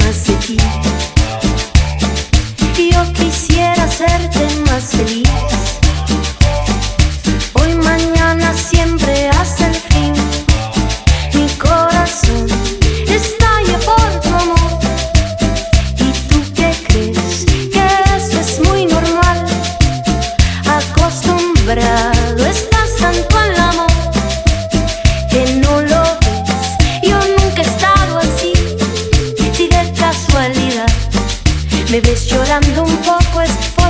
mas sei was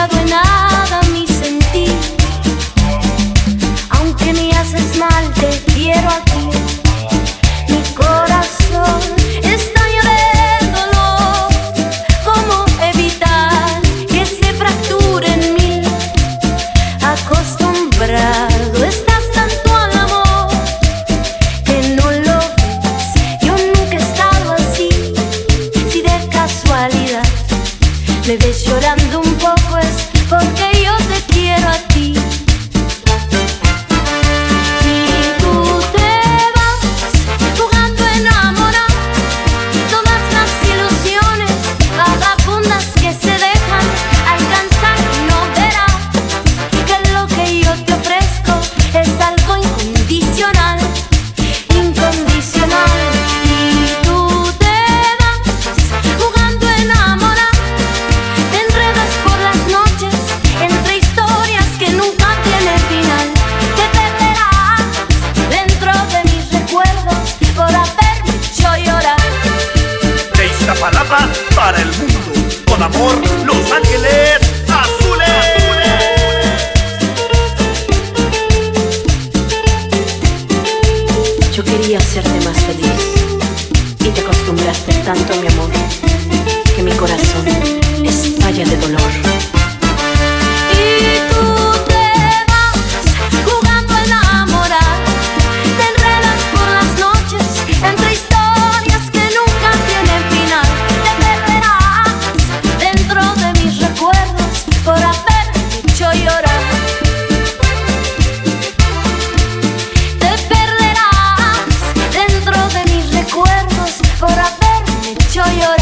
cambiado en nada mi sentir. Aunque me haces mal, te quiero aquí. Mi corazón está lleno de ¿Cómo evitar que se fracture en mí? Acostumbrado estás tanto al amor que no lo ves. Yo nunca he estado así. Si de casualidad me ves llorando un poco porque yo te quiero a ti. para el mundo. Con amor, Los Ángeles Azules. Yo quería hacerte más feliz y te acostumbraste tanto a mi amor que mi corazón estalla de dolor. mucho.